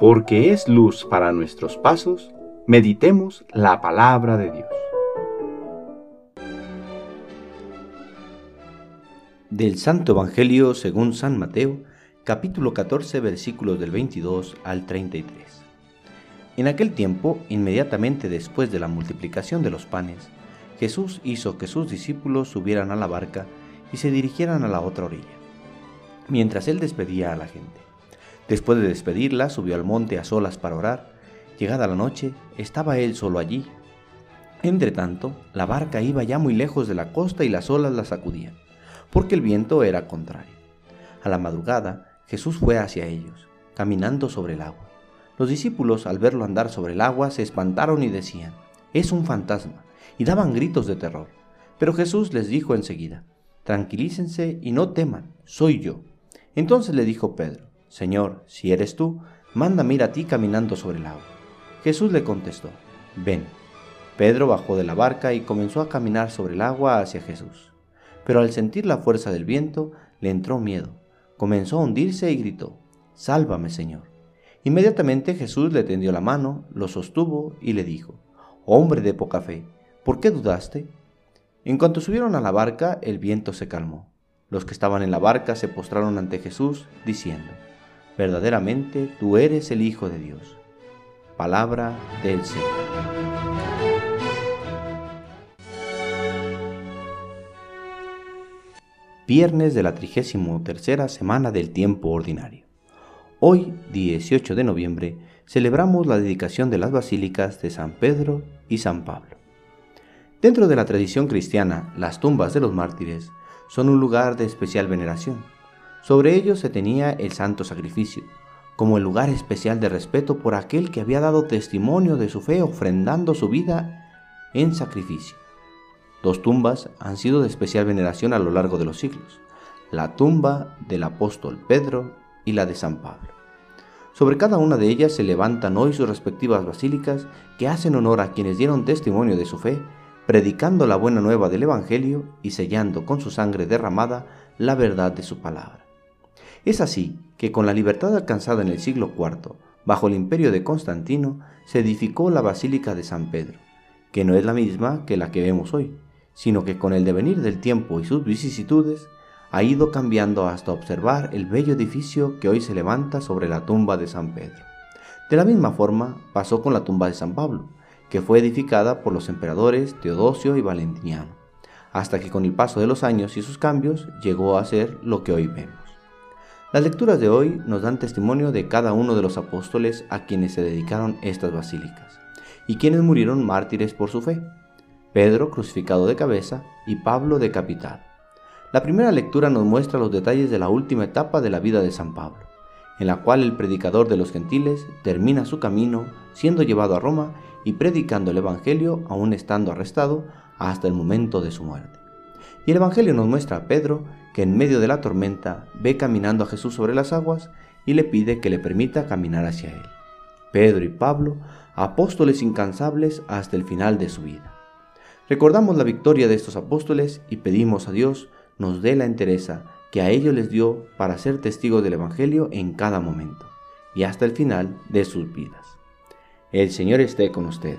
porque es luz para nuestros pasos, meditemos la palabra de Dios. Del Santo Evangelio según San Mateo, capítulo 14, versículos del 22 al 33. En aquel tiempo, inmediatamente después de la multiplicación de los panes, Jesús hizo que sus discípulos subieran a la barca y se dirigieran a la otra orilla, mientras él despedía a la gente. Después de despedirla, subió al monte a solas para orar. Llegada la noche, estaba él solo allí. Entretanto, la barca iba ya muy lejos de la costa y las olas la sacudían, porque el viento era contrario. A la madrugada, Jesús fue hacia ellos, caminando sobre el agua. Los discípulos, al verlo andar sobre el agua, se espantaron y decían, es un fantasma, y daban gritos de terror. Pero Jesús les dijo enseguida, tranquilícense y no teman, soy yo. Entonces le dijo Pedro, Señor, si eres tú, mándame ir a ti caminando sobre el agua. Jesús le contestó, ven. Pedro bajó de la barca y comenzó a caminar sobre el agua hacia Jesús. Pero al sentir la fuerza del viento, le entró miedo. Comenzó a hundirse y gritó, Sálvame, Señor. Inmediatamente Jesús le tendió la mano, lo sostuvo y le dijo, Hombre de poca fe, ¿por qué dudaste? En cuanto subieron a la barca, el viento se calmó. Los que estaban en la barca se postraron ante Jesús, diciendo, verdaderamente tú eres el Hijo de Dios. Palabra del Señor. Viernes de la 33 semana del tiempo ordinario. Hoy, 18 de noviembre, celebramos la dedicación de las basílicas de San Pedro y San Pablo. Dentro de la tradición cristiana, las tumbas de los mártires son un lugar de especial veneración sobre ellos se tenía el santo sacrificio, como el lugar especial de respeto por aquel que había dado testimonio de su fe ofrendando su vida en sacrificio. Dos tumbas han sido de especial veneración a lo largo de los siglos, la tumba del apóstol Pedro y la de San Pablo. Sobre cada una de ellas se levantan hoy sus respectivas basílicas que hacen honor a quienes dieron testimonio de su fe, predicando la buena nueva del Evangelio y sellando con su sangre derramada la verdad de su palabra. Es así que con la libertad alcanzada en el siglo IV, bajo el imperio de Constantino, se edificó la Basílica de San Pedro, que no es la misma que la que vemos hoy, sino que con el devenir del tiempo y sus vicisitudes, ha ido cambiando hasta observar el bello edificio que hoy se levanta sobre la tumba de San Pedro. De la misma forma pasó con la tumba de San Pablo, que fue edificada por los emperadores Teodosio y Valentiniano, hasta que con el paso de los años y sus cambios llegó a ser lo que hoy vemos. Las lecturas de hoy nos dan testimonio de cada uno de los apóstoles a quienes se dedicaron estas basílicas y quienes murieron mártires por su fe. Pedro crucificado de cabeza y Pablo decapitado. La primera lectura nos muestra los detalles de la última etapa de la vida de San Pablo, en la cual el predicador de los gentiles termina su camino siendo llevado a Roma y predicando el Evangelio aún estando arrestado hasta el momento de su muerte. Y el Evangelio nos muestra a Pedro que en medio de la tormenta ve caminando a Jesús sobre las aguas y le pide que le permita caminar hacia él. Pedro y Pablo, apóstoles incansables hasta el final de su vida. Recordamos la victoria de estos apóstoles y pedimos a Dios nos dé la entereza que a ellos les dio para ser testigos del Evangelio en cada momento y hasta el final de sus vidas. El Señor esté con ustedes.